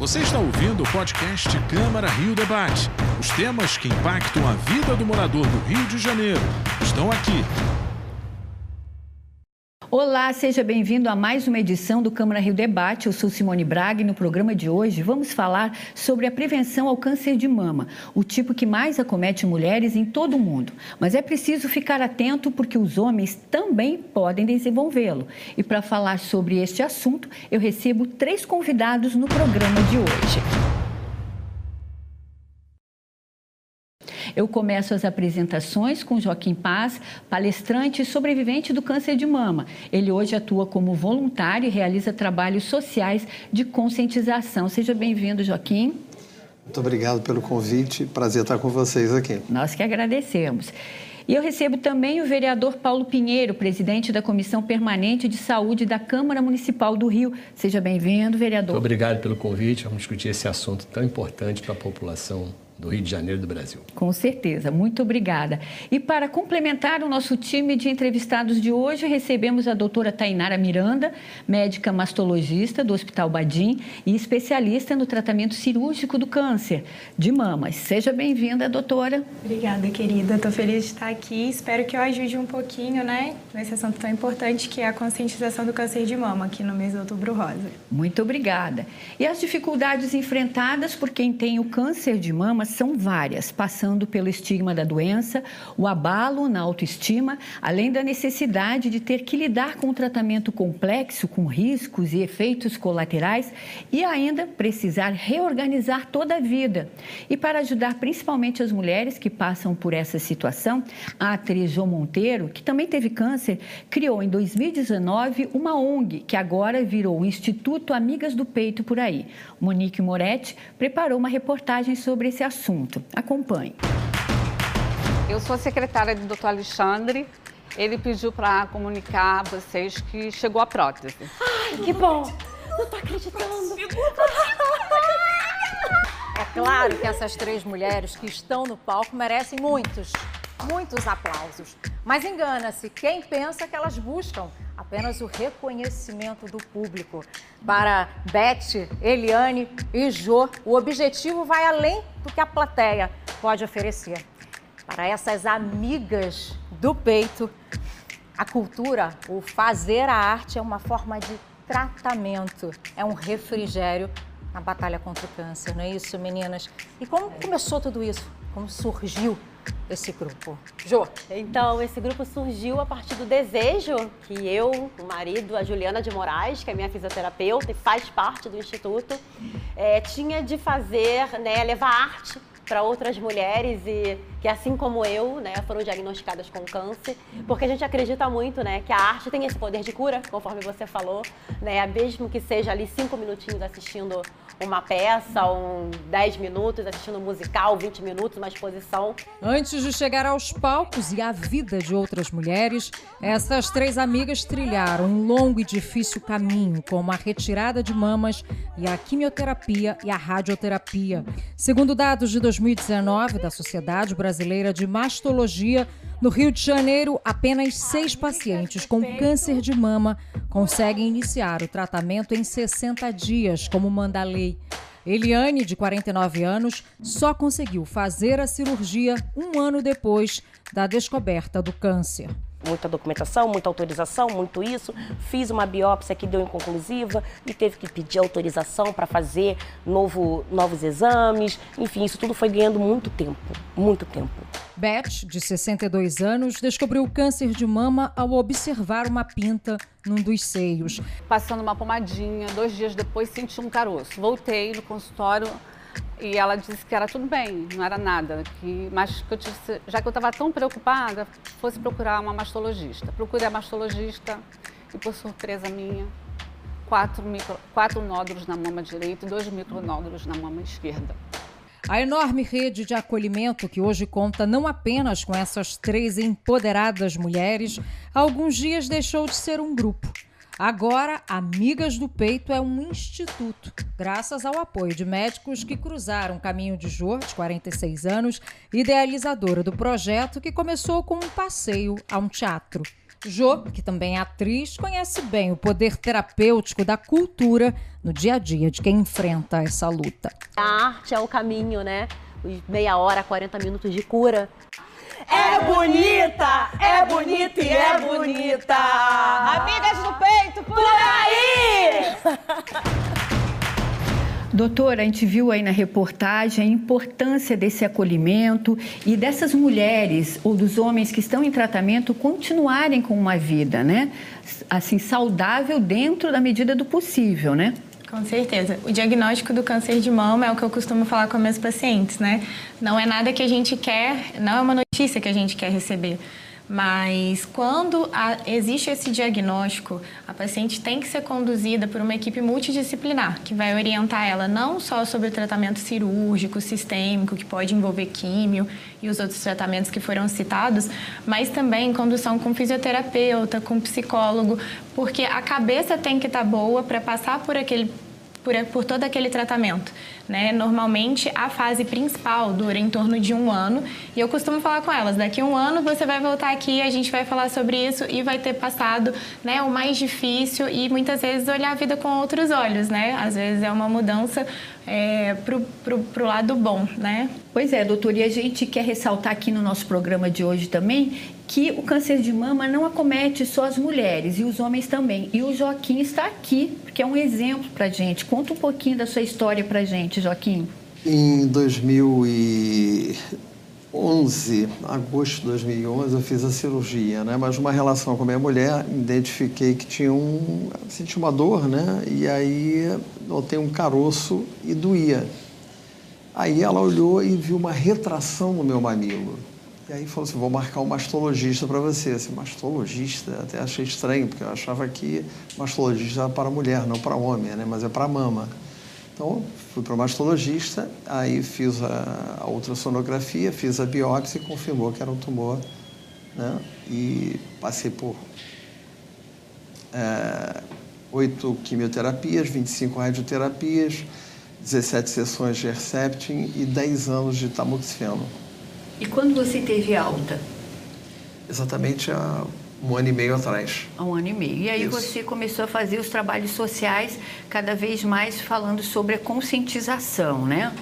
Você está ouvindo o podcast Câmara Rio Debate. Os temas que impactam a vida do morador do Rio de Janeiro estão aqui. Olá, seja bem-vindo a mais uma edição do Câmara Rio Debate. Eu sou Simone Braga e no programa de hoje vamos falar sobre a prevenção ao câncer de mama, o tipo que mais acomete mulheres em todo o mundo. Mas é preciso ficar atento porque os homens também podem desenvolvê-lo. E para falar sobre este assunto, eu recebo três convidados no programa de hoje. Eu começo as apresentações com Joaquim Paz, palestrante e sobrevivente do câncer de mama. Ele hoje atua como voluntário e realiza trabalhos sociais de conscientização. Seja bem-vindo, Joaquim. Muito obrigado pelo convite. Prazer estar com vocês aqui. Nós que agradecemos. E eu recebo também o vereador Paulo Pinheiro, presidente da Comissão Permanente de Saúde da Câmara Municipal do Rio. Seja bem-vindo, vereador. Muito obrigado pelo convite. Vamos discutir esse assunto tão importante para a população do Rio de Janeiro do Brasil. Com certeza, muito obrigada. E para complementar o nosso time de entrevistados de hoje, recebemos a doutora Tainara Miranda, médica mastologista do Hospital Badim e especialista no tratamento cirúrgico do câncer de mamas. Seja bem-vinda, doutora. Obrigada, querida. Estou feliz de estar aqui. Espero que eu ajude um pouquinho, né, nesse assunto tão importante que é a conscientização do câncer de mama aqui no mês de outubro rosa. Muito obrigada. E as dificuldades enfrentadas por quem tem o câncer de mama são várias, passando pelo estigma da doença, o abalo na autoestima, além da necessidade de ter que lidar com um tratamento complexo, com riscos e efeitos colaterais e ainda precisar reorganizar toda a vida. E para ajudar principalmente as mulheres que passam por essa situação, a atriz João Monteiro, que também teve câncer, criou em 2019 uma ONG que agora virou o Instituto Amigas do Peito por aí. Monique Moretti preparou uma reportagem sobre esse assunto assunto. Acompanhe. Eu sou a secretária do Dr. Alexandre. Ele pediu para comunicar a vocês que chegou a prótese. Ai, que bom! Não tô acreditando! É claro que essas três mulheres que estão no palco merecem muitos, muitos aplausos. Mas engana-se quem pensa que elas buscam apenas o reconhecimento do público. Para Beth, Eliane e Jô, o objetivo vai além do que a plateia pode oferecer. Para essas amigas do peito, a cultura, o fazer a arte é uma forma de tratamento, é um refrigério na batalha contra o câncer, não é isso, meninas? E como começou tudo isso? Como surgiu esse grupo? Jô. Então, esse grupo surgiu a partir do desejo que eu, o marido, a Juliana de Moraes, que é minha fisioterapeuta e faz parte do Instituto, é, tinha de fazer, né, levar arte para outras mulheres e que assim como eu, né, foram diagnosticadas com câncer, porque a gente acredita muito, né, que a arte tem esse poder de cura, conforme você falou, né, mesmo que seja ali cinco minutinhos assistindo uma peça, um 10 minutos assistindo um musical, 20 minutos, uma exposição. Antes de chegar aos palcos e à vida de outras mulheres, essas três amigas trilharam um longo e difícil caminho, como a retirada de mamas e a quimioterapia e a radioterapia. Segundo dados de 2019 da Sociedade Brasileira de Mastologia, no Rio de Janeiro, apenas seis pacientes com câncer de mama conseguem iniciar o tratamento em 60 dias, como manda a lei. Eliane, de 49 anos, só conseguiu fazer a cirurgia um ano depois da descoberta do câncer muita documentação, muita autorização, muito isso. Fiz uma biópsia que deu inconclusiva e teve que pedir autorização para fazer novo, novos exames. Enfim, isso tudo foi ganhando muito tempo, muito tempo. Beth, de 62 anos, descobriu câncer de mama ao observar uma pinta num dos seios. Passando uma pomadinha, dois dias depois senti um caroço. Voltei no consultório e ela disse que era tudo bem, não era nada. Que, mas que eu já que eu estava tão preocupada, fosse procurar uma mastologista. Procurei a mastologista e, por surpresa minha, quatro, micro, quatro nódulos na mama direita e dois micronódulos na mama esquerda. A enorme rede de acolhimento que hoje conta não apenas com essas três empoderadas mulheres, há alguns dias deixou de ser um grupo Agora, Amigas do Peito é um instituto, graças ao apoio de médicos que cruzaram o caminho de Jor, de 46 anos, idealizadora do projeto que começou com um passeio a um teatro. Jo, que também é atriz, conhece bem o poder terapêutico da cultura no dia a dia de quem enfrenta essa luta. A arte é o caminho, né? Meia hora, 40 minutos de cura. É bonita, é bonita e é bonita. Amigas do peito, por aí! Doutora, a gente viu aí na reportagem a importância desse acolhimento e dessas mulheres ou dos homens que estão em tratamento continuarem com uma vida, né? Assim, saudável dentro da medida do possível, né? Com certeza. O diagnóstico do câncer de mama é o que eu costumo falar com meus pacientes, né? Não é nada que a gente quer, não é uma notícia que a gente quer receber. Mas quando a, existe esse diagnóstico, a paciente tem que ser conduzida por uma equipe multidisciplinar, que vai orientar ela não só sobre o tratamento cirúrgico, sistêmico, que pode envolver químio e os outros tratamentos que foram citados, mas também condução com fisioterapeuta, com psicólogo, porque a cabeça tem que estar tá boa para passar por aquele por, por todo aquele tratamento. Né? Normalmente, a fase principal dura em torno de um ano e eu costumo falar com elas: daqui a um ano você vai voltar aqui, a gente vai falar sobre isso e vai ter passado né, o mais difícil e muitas vezes olhar a vida com outros olhos. Né? Às vezes é uma mudança é, pro, pro lado bom, né? Pois é, doutor, e a gente quer ressaltar aqui no nosso programa de hoje também que o câncer de mama não acomete só as mulheres e os homens também. E o Joaquim está aqui, porque é um exemplo para gente. Conta um pouquinho da sua história para gente, Joaquim. Em 2011, agosto de 2011, eu fiz a cirurgia, né? Mas uma relação com a minha mulher, identifiquei que tinha um, senti uma dor, né? E aí notei um caroço e doía. Aí ela olhou e viu uma retração no meu mamilo. E aí falou assim, vou marcar um mastologista para você. Assim, mastologista, até achei estranho, porque eu achava que mastologista era para mulher, não para homem, né? mas é para mama. Então, fui para o mastologista, aí fiz a, a ultrassonografia, fiz a biópsia e confirmou que era um tumor. Né? E passei por é, oito quimioterapias, 25 radioterapias, 17 sessões de Herceptin e 10 anos de tamoxifeno. E quando você teve alta? Exatamente há um ano e meio atrás. Há um ano e meio. E aí Isso. você começou a fazer os trabalhos sociais cada vez mais falando sobre a conscientização, né?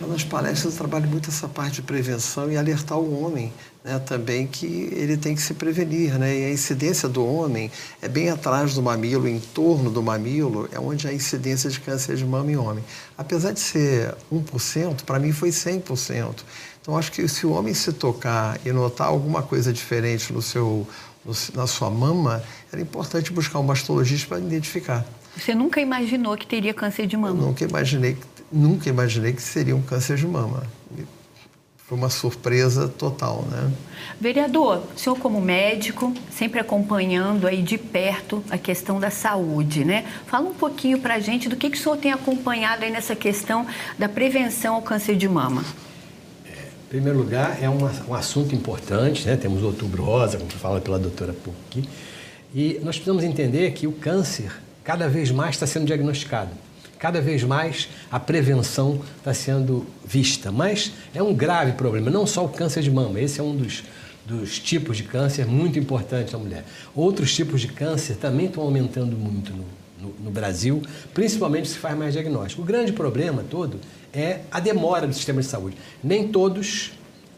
Nas palestras eu trabalho muito essa parte de prevenção e alertar o homem né, também que ele tem que se prevenir. Né? E a incidência do homem é bem atrás do mamilo, em torno do mamilo, é onde a incidência de câncer de mama em homem. Apesar de ser 1%, para mim foi 100%. Então, acho que se o homem se tocar e notar alguma coisa diferente no seu, no, na sua mama, era importante buscar um mastologista para identificar. Você nunca imaginou que teria câncer de mama? Eu nunca imaginei, nunca imaginei que seria um câncer de mama. Foi uma surpresa total, né? Vereador, o senhor como médico, sempre acompanhando aí de perto a questão da saúde, né? Fala um pouquinho para a gente do que, que o senhor tem acompanhado aí nessa questão da prevenção ao câncer de mama primeiro lugar, é um, um assunto importante, né? temos o outubro rosa, como fala pela doutora Puck, e nós precisamos entender que o câncer cada vez mais está sendo diagnosticado. Cada vez mais a prevenção está sendo vista, mas é um grave problema, não só o câncer de mama, esse é um dos, dos tipos de câncer muito importantes na mulher. Outros tipos de câncer também estão aumentando muito no, no, no Brasil, principalmente se faz mais diagnóstico. O grande problema todo é a demora do sistema de saúde. Nem todos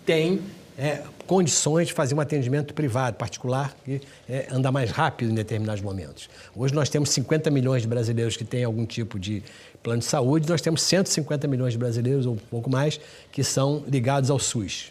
têm é, condições de fazer um atendimento privado, particular, que é, anda mais rápido em determinados momentos. Hoje nós temos 50 milhões de brasileiros que têm algum tipo de plano de saúde, nós temos 150 milhões de brasileiros, ou um pouco mais, que são ligados ao SUS.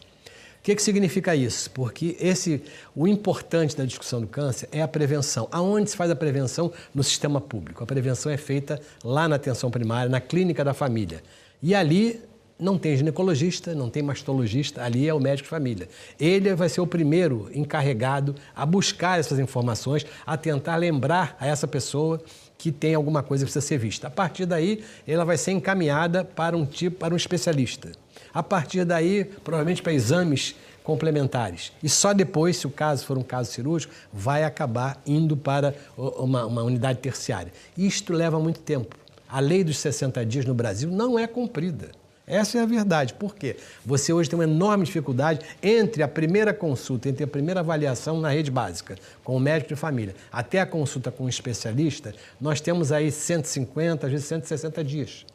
O que, que significa isso? Porque esse, o importante da discussão do câncer é a prevenção. Aonde se faz a prevenção? No sistema público. A prevenção é feita lá na atenção primária, na clínica da família. E ali não tem ginecologista, não tem mastologista, ali é o médico de família. Ele vai ser o primeiro encarregado a buscar essas informações, a tentar lembrar a essa pessoa que tem alguma coisa que precisa ser vista. A partir daí, ela vai ser encaminhada para um tipo, para um especialista. A partir daí, provavelmente para exames complementares. E só depois, se o caso for um caso cirúrgico, vai acabar indo para uma, uma unidade terciária. Isto leva muito tempo. A lei dos 60 dias no Brasil não é cumprida. Essa é a verdade. Por quê? Você hoje tem uma enorme dificuldade entre a primeira consulta, entre a primeira avaliação na rede básica, com o médico de família, até a consulta com o especialista, nós temos aí 150, às vezes 160 dias.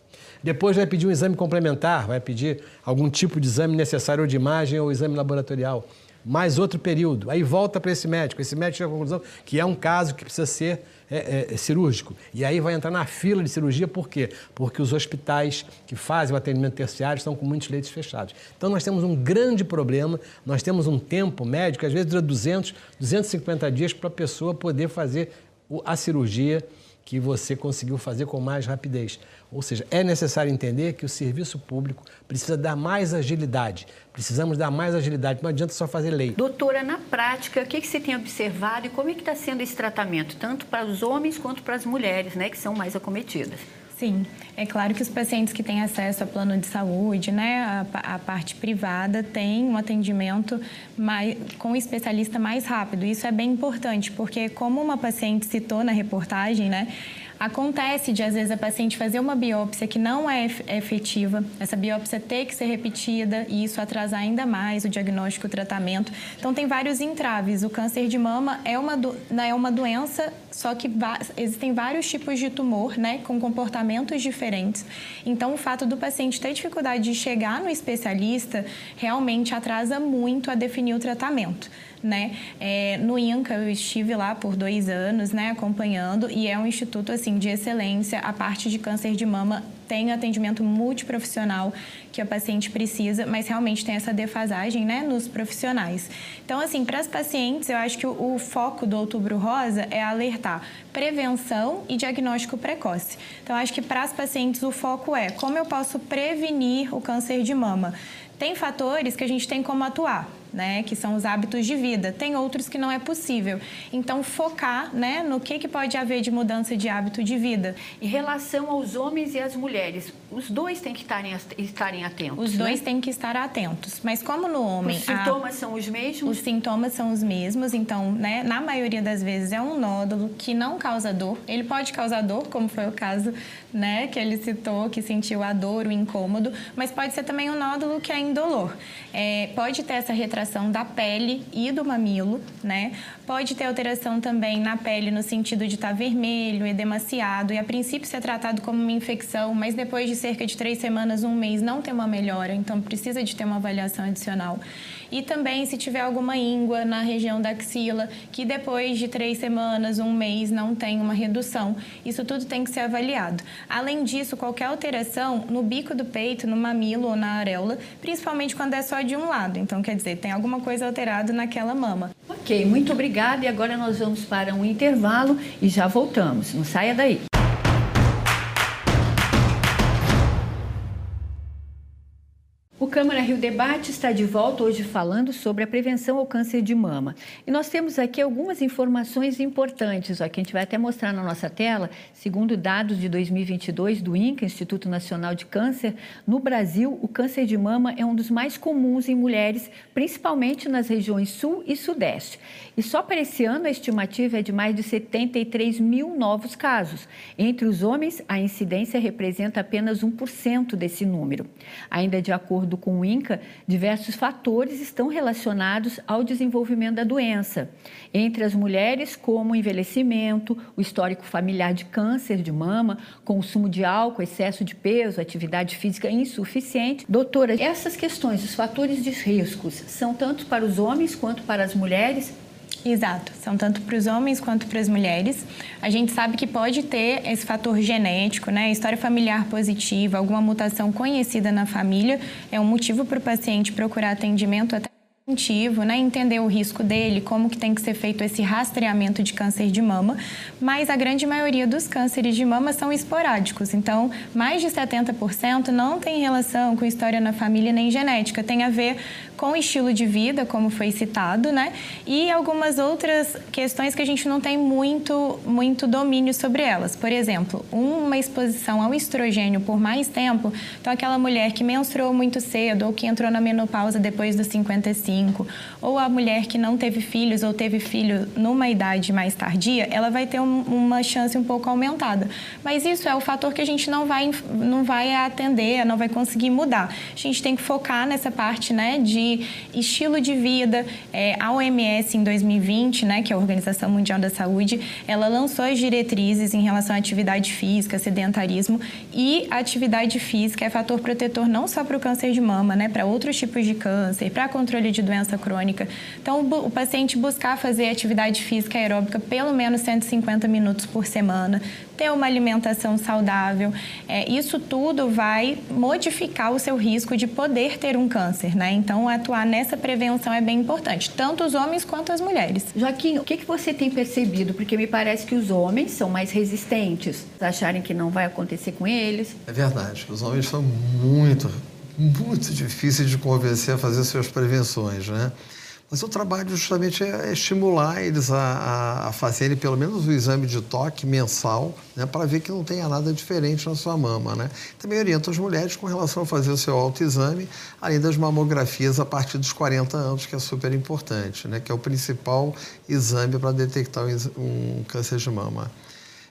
Depois vai pedir um exame complementar, vai pedir algum tipo de exame necessário ou de imagem ou exame laboratorial. Mais outro período. Aí volta para esse médico. Esse médico chega à conclusão que é um caso que precisa ser é, é, cirúrgico. E aí vai entrar na fila de cirurgia, por quê? Porque os hospitais que fazem o atendimento terciário estão com muitos leitos fechados. Então nós temos um grande problema, nós temos um tempo médico, às vezes dura 200, 250 dias para a pessoa poder fazer a cirurgia que você conseguiu fazer com mais rapidez. Ou seja, é necessário entender que o serviço público precisa dar mais agilidade. Precisamos dar mais agilidade. Não adianta só fazer lei. Doutora, na prática, o que, você tem observado e como é que está sendo esse tratamento, tanto para os homens quanto para as mulheres, né, que são mais acometidas? Sim, é claro que os pacientes que têm acesso a plano de saúde, né, a, a parte privada, têm um atendimento mais, com o especialista mais rápido. Isso é bem importante, porque como uma paciente citou na reportagem, né, Acontece de, às vezes, a paciente fazer uma biópsia que não é, efetiva, essa biópsia ter que ser repetida e isso atrasar ainda mais o diagnóstico e o tratamento. Então, tem vários entraves. O câncer de mama é uma, do, é uma doença, só que existem vários tipos de tumor, né, com comportamentos diferentes. Então, o fato do paciente ter dificuldade de chegar no especialista realmente atrasa muito a definir o tratamento né? É, no INCA eu estive lá por dois anos, né, acompanhando e é um instituto assim de excelência. A parte de câncer de mama tem atendimento multiprofissional que a paciente precisa, mas realmente tem essa defasagem, né, nos profissionais. Então, assim, para as pacientes, eu acho que o, o foco do Outubro Rosa é alertar prevenção e diagnóstico precoce. Então, acho que para as pacientes o foco é como eu posso prevenir o câncer de mama. Tem fatores que a gente tem como atuar né, que são os hábitos de vida. Tem outros que não é possível. Então, focar né, no que, que pode haver de mudança de hábito de vida. Em relação aos homens e às mulheres, os dois têm que estarem, estarem atentos. Os dois né? têm que estar atentos. Mas como no homem. Os sintomas a... são os mesmos? Os sintomas são os mesmos. Então, né, na maioria das vezes, é um nódulo que não causa dor. Ele pode causar dor, como foi o caso né, que ele citou, que sentiu a dor, o incômodo, mas pode ser também um nódulo que é indolor. É, pode ter essa retração da pele e do mamilo, né? Pode ter alteração também na pele no sentido de estar tá vermelho, edemaciado e a princípio ser tratado como uma infecção, mas depois de cerca de três semanas, um mês, não tem uma melhora, então precisa de ter uma avaliação adicional. E também se tiver alguma íngua na região da axila, que depois de três semanas, um mês, não tem uma redução. Isso tudo tem que ser avaliado. Além disso, qualquer alteração no bico do peito, no mamilo ou na areola, principalmente quando é só de um lado. Então, quer dizer, tem alguma coisa alterada naquela mama. Ok, muito obrigada. E agora nós vamos para um intervalo e já voltamos. Não saia daí. O Câmara Rio Debate está de volta hoje falando sobre a prevenção ao câncer de mama. E nós temos aqui algumas informações importantes, ó, que a gente vai até mostrar na nossa tela. Segundo dados de 2022 do INCA, Instituto Nacional de Câncer, no Brasil, o câncer de mama é um dos mais comuns em mulheres, principalmente nas regiões sul e sudeste. E só para esse ano, a estimativa é de mais de 73 mil novos casos. Entre os homens, a incidência representa apenas 1% desse número. Ainda de acordo acordo com o INCA, diversos fatores estão relacionados ao desenvolvimento da doença. Entre as mulheres, como o envelhecimento, o histórico familiar de câncer de mama, consumo de álcool, excesso de peso, atividade física insuficiente. Doutora, essas questões, os fatores de riscos, são tanto para os homens quanto para as mulheres? Exato, são tanto para os homens quanto para as mulheres. A gente sabe que pode ter esse fator genético, né? História familiar positiva, alguma mutação conhecida na família, é um motivo para o paciente procurar atendimento até né, entender o risco dele, como que tem que ser feito esse rastreamento de câncer de mama, mas a grande maioria dos cânceres de mama são esporádicos, então mais de 70% não tem relação com história na família nem genética, tem a ver com estilo de vida, como foi citado, né? E algumas outras questões que a gente não tem muito, muito domínio sobre elas. Por exemplo, uma exposição ao estrogênio por mais tempo, então aquela mulher que menstruou muito cedo ou que entrou na menopausa depois dos 55, 45, ou a mulher que não teve filhos ou teve filho numa idade mais tardia, ela vai ter um, uma chance um pouco aumentada. Mas isso é o fator que a gente não vai, não vai atender, não vai conseguir mudar. A gente tem que focar nessa parte né, de estilo de vida. É, a OMS, em 2020, né, que é a Organização Mundial da Saúde, ela lançou as diretrizes em relação à atividade física, sedentarismo, e atividade física é fator protetor não só para o câncer de mama, né, para outros tipos de câncer, para controle de doença crônica. Então, o paciente buscar fazer atividade física aeróbica pelo menos 150 minutos por semana, ter uma alimentação saudável, é, isso tudo vai modificar o seu risco de poder ter um câncer, né? Então, atuar nessa prevenção é bem importante, tanto os homens quanto as mulheres. Joaquim, o que, que você tem percebido? Porque me parece que os homens são mais resistentes, acharem que não vai acontecer com eles. É verdade, os homens são muito, muito difíceis de convencer a fazer suas prevenções, né? Mas o trabalho justamente é estimular eles a, a, a fazerem pelo menos o exame de toque mensal, né, para ver que não tenha nada diferente na sua mama. Né? Também orienta as mulheres com relação a fazer o seu autoexame, além das mamografias a partir dos 40 anos, que é super importante, né, que é o principal exame para detectar um câncer de mama.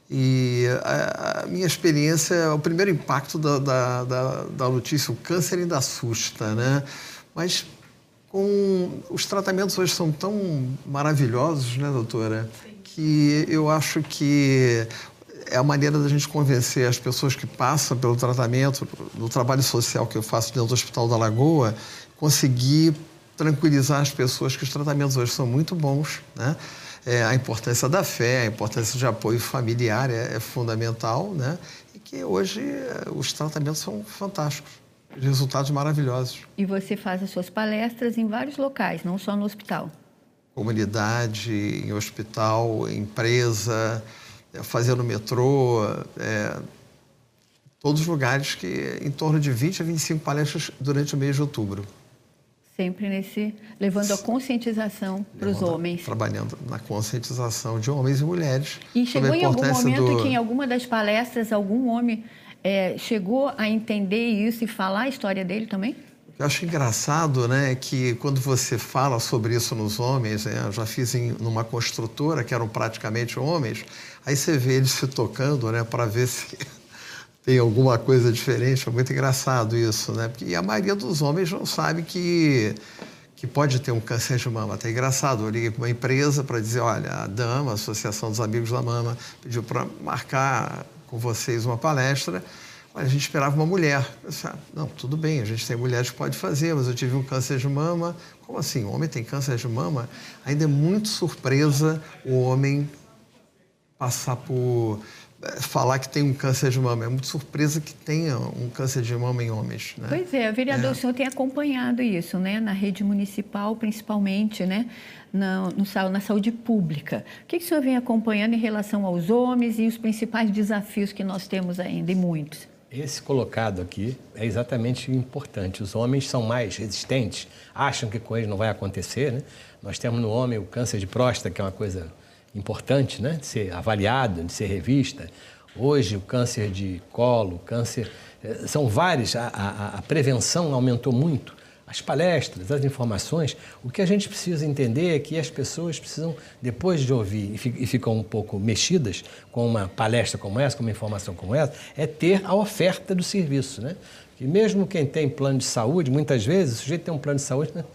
E a, a, minha experiência, o primeiro impacto da, da, da, da notícia, o câncer ainda assusta, né? Mas com os tratamentos hoje são tão maravilhosos, né, doutora, que eu acho que é a maneira da gente convencer as pessoas que passam pelo tratamento, no trabalho social que eu faço dentro do Hospital da Lagoa, conseguir tranquilizar as pessoas que os tratamentos hoje são muito bons, né? É, a importância da fé, a importância de apoio familiar é, é fundamental, né? E que hoje é, os tratamentos são fantásticos resultados maravilhosos. E você faz as suas palestras em vários locais, não só no hospital? Comunidade, em hospital, empresa, é, fazendo metrô, é, todos os lugares que em torno de 20 a 25 palestras durante o mês de outubro. Sempre nesse levando a conscientização para os homens. Trabalhando na conscientização de homens e mulheres. E chegou em algum momento do... que em alguma das palestras algum homem é, chegou a entender isso e falar a história dele também? Eu acho engraçado, né, que quando você fala sobre isso nos homens, né, eu já fiz em numa construtora que eram praticamente homens, aí você vê eles se tocando, né, para ver se tem alguma coisa diferente. É muito engraçado isso, né? E a maioria dos homens não sabe que que pode ter um câncer de mama. Até engraçado, eu liguei para uma empresa para dizer, olha, a Dama, Associação dos Amigos da Mama, pediu para marcar com vocês uma palestra. A gente esperava uma mulher. Disse, ah, não, tudo bem, a gente tem mulheres que pode fazer, mas eu tive um câncer de mama. Como assim? O homem tem câncer de mama? Ainda é muito surpresa o homem passar por falar que tem um câncer de mama. É muito surpresa que tenha um câncer de mama em homens. Né? Pois é, vereador, é. o senhor tem acompanhado isso, né? Na rede municipal, principalmente, né? na, no, na saúde pública. O que, que o senhor vem acompanhando em relação aos homens e os principais desafios que nós temos ainda, e muitos? Esse colocado aqui é exatamente importante. Os homens são mais resistentes, acham que com eles não vai acontecer. Né? Nós temos no homem o câncer de próstata, que é uma coisa importante né? de ser avaliado, de ser revista. Hoje, o câncer de colo, câncer. Eh, são vários, a, a, a prevenção aumentou muito as palestras, as informações, o que a gente precisa entender é que as pessoas precisam, depois de ouvir e ficam um pouco mexidas com uma palestra como essa, com uma informação como essa, é ter a oferta do serviço. Né? Que mesmo quem tem plano de saúde, muitas vezes, o sujeito tem um plano de saúde, né?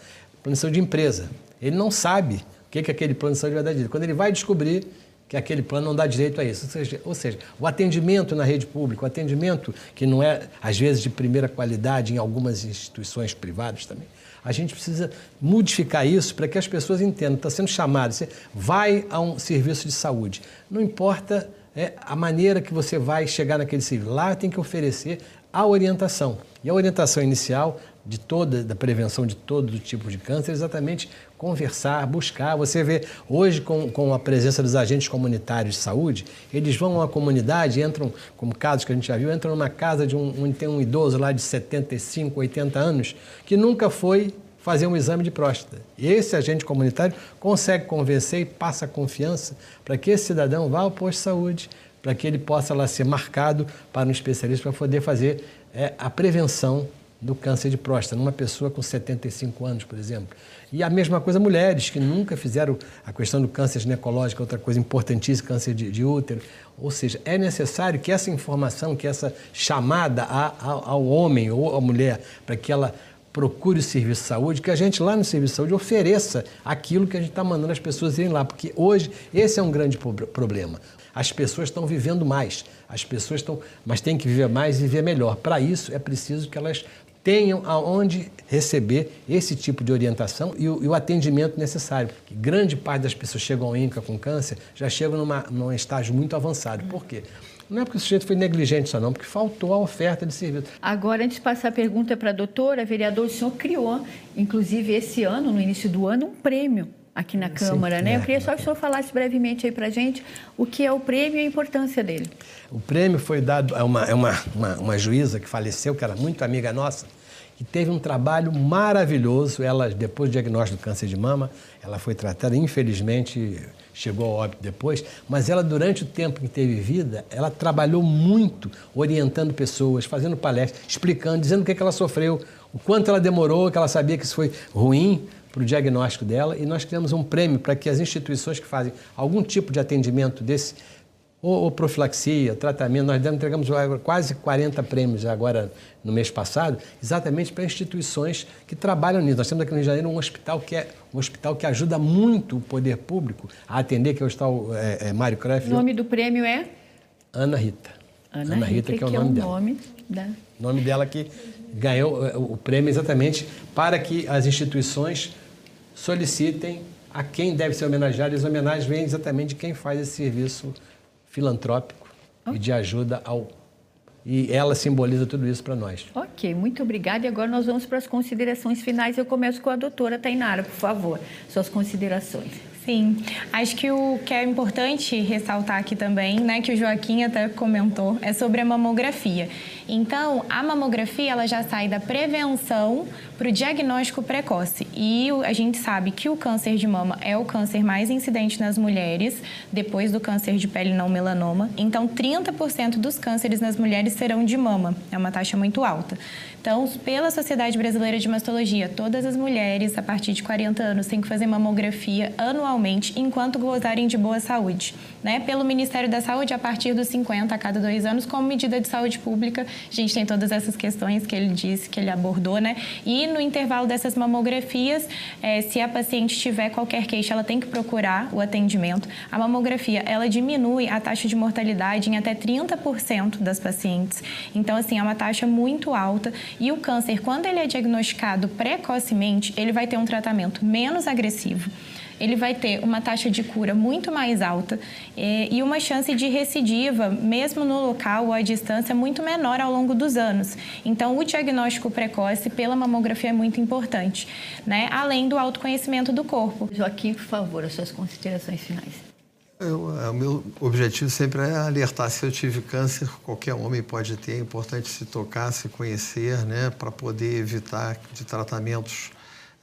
plano de saúde de empresa. Ele não sabe que, que aquele plano de saúde vai dar direito. Quando ele vai descobrir, que aquele plano não dá direito a isso. Ou seja, ou seja, o atendimento na rede pública, o atendimento que não é, às vezes, de primeira qualidade em algumas instituições privadas também. A gente precisa modificar isso para que as pessoas entendam. Está sendo chamado, você vai a um serviço de saúde. Não importa é, a maneira que você vai chegar naquele serviço. Lá tem que oferecer a orientação. E a orientação inicial de toda, da prevenção de todo tipo de câncer exatamente conversar, buscar. Você vê hoje com, com a presença dos agentes comunitários de saúde, eles vão a uma comunidade, entram, como casos que a gente já viu, entram numa casa de um, onde tem um idoso lá de 75, 80 anos, que nunca foi fazer um exame de próstata. E esse agente comunitário consegue convencer e passa confiança para que esse cidadão vá ao posto de saúde, para que ele possa lá ser marcado para um especialista para poder fazer é, a prevenção do câncer de próstata, numa pessoa com 75 anos, por exemplo. E a mesma coisa mulheres que nunca fizeram a questão do câncer ginecológico, outra coisa importantíssima, câncer de, de útero. Ou seja, é necessário que essa informação, que essa chamada a, a, ao homem ou à mulher, para que ela procure o serviço de saúde, que a gente lá no serviço de saúde ofereça aquilo que a gente está mandando as pessoas irem lá, porque hoje esse é um grande problema. As pessoas estão vivendo mais, as pessoas estão, mas têm que viver mais e viver melhor. Para isso é preciso que elas tenham aonde receber esse tipo de orientação e o, e o, atendimento necessário. Grande parte das pessoas chegam ao INCA com câncer já chegam numa, num estágio muito avançado. Por quê? Não é porque o sujeito foi negligente só não, porque faltou a oferta de serviço. Agora, antes de passar a pergunta para a doutora, vereador, o senhor criou, inclusive esse ano, no início do ano, um prêmio aqui na Câmara, Sim, né? É, Eu queria só que o senhor falasse brevemente aí para gente o que é o prêmio e a importância dele. O prêmio foi dado a uma, uma, uma, uma juíza que faleceu, que era muito amiga nossa, que teve um trabalho maravilhoso. Ela, depois do diagnóstico do câncer de mama, ela foi tratada, infelizmente chegou ao óbito depois, mas ela, durante o tempo que teve vida, ela trabalhou muito orientando pessoas, fazendo palestras, explicando, dizendo o que, é que ela sofreu, o quanto ela demorou, que ela sabia que isso foi ruim, para o diagnóstico dela e nós criamos um prêmio para que as instituições que fazem algum tipo de atendimento desse, ou, ou profilaxia, tratamento, nós entregamos quase 40 prêmios agora no mês passado, exatamente para instituições que trabalham nisso. Nós temos aqui no Rio de Janeiro um hospital que é um hospital que ajuda muito o poder público a atender, que é o Hospital é, é, Mário Kreff. O nome do prêmio é? Ana Rita. Ana, Ana Rita, Rita, que é o nome é o dela. Nome da... O nome dela que ganhou é, o prêmio exatamente para que as instituições solicitem a quem deve ser homenageado. E as homenagens vêm exatamente de quem faz esse serviço filantrópico oh. e de ajuda ao. E ela simboliza tudo isso para nós. Ok, muito obrigada. E agora nós vamos para as considerações finais. Eu começo com a doutora Tainara, por favor. Suas considerações. Sim, acho que o que é importante ressaltar aqui também, né, que o Joaquim até comentou, é sobre a mamografia. Então, a mamografia ela já sai da prevenção para o diagnóstico precoce. E a gente sabe que o câncer de mama é o câncer mais incidente nas mulheres, depois do câncer de pele não melanoma. Então, 30% dos cânceres nas mulheres serão de mama. É uma taxa muito alta. Então, pela Sociedade Brasileira de Mastologia, todas as mulheres a partir de 40 anos têm que fazer mamografia anualmente enquanto gozarem de boa saúde. Né? Pelo Ministério da Saúde, a partir dos 50 a cada dois anos, como medida de saúde pública, a gente tem todas essas questões que ele disse, que ele abordou, né? E no intervalo dessas mamografias, é, se a paciente tiver qualquer queixa, ela tem que procurar o atendimento. A mamografia, ela diminui a taxa de mortalidade em até 30% das pacientes. Então, assim, é uma taxa muito alta e o câncer, quando ele é diagnosticado precocemente, ele vai ter um tratamento menos agressivo ele vai ter uma taxa de cura muito mais alta eh, e uma chance de recidiva, mesmo no local ou à distância, muito menor ao longo dos anos. Então, o diagnóstico precoce pela mamografia é muito importante, né? além do autoconhecimento do corpo. Joaquim, por favor, as suas considerações finais. Eu, é, o meu objetivo sempre é alertar se eu tive câncer, qualquer homem pode ter, é importante se tocar, se conhecer, né, para poder evitar de tratamentos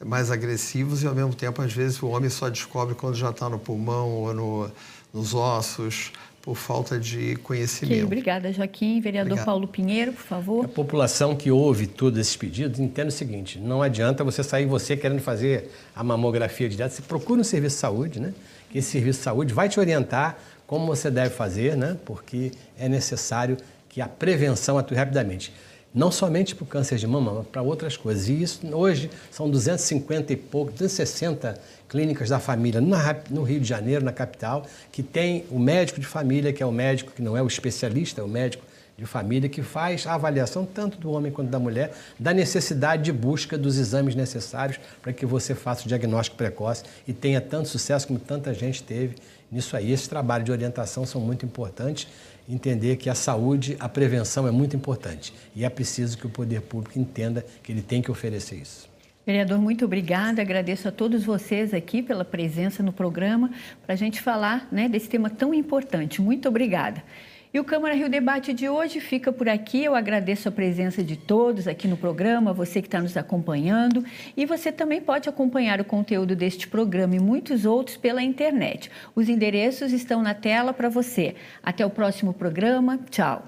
mais agressivos e ao mesmo tempo às vezes o homem só descobre quando já está no pulmão ou no, nos ossos por falta de conhecimento. Okay, obrigada, Joaquim. Vereador Obrigado. Paulo Pinheiro, por favor. A população que ouve todos esses pedidos entenda o seguinte: não adianta você sair você querendo fazer a mamografia direto, você procura um serviço de saúde, né? Esse serviço de saúde vai te orientar como você deve fazer, né? porque é necessário que a prevenção atue rapidamente. Não somente para o câncer de mama, mas para outras coisas. E isso hoje são 250 e pouco, 260 clínicas da família no Rio de Janeiro, na capital, que tem o médico de família, que é o médico que não é o especialista, é o médico de família que faz a avaliação tanto do homem quanto da mulher da necessidade de busca dos exames necessários para que você faça o diagnóstico precoce e tenha tanto sucesso como tanta gente teve nisso aí. Esse trabalho de orientação são muito importantes. Entender que a saúde, a prevenção é muito importante e é preciso que o poder público entenda que ele tem que oferecer isso. Vereador, muito obrigada. Agradeço a todos vocês aqui pela presença no programa para a gente falar né, desse tema tão importante. Muito obrigada. E o Câmara Rio Debate de hoje fica por aqui. Eu agradeço a presença de todos aqui no programa, você que está nos acompanhando. E você também pode acompanhar o conteúdo deste programa e muitos outros pela internet. Os endereços estão na tela para você. Até o próximo programa. Tchau.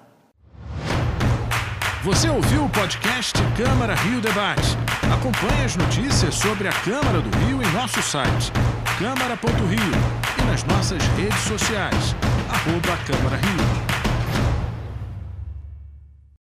Você ouviu o podcast Câmara Rio Debate. Acompanhe as notícias sobre a Câmara do Rio em nosso site câmara.rio e nas nossas redes sociais, arroba Câmara Rio.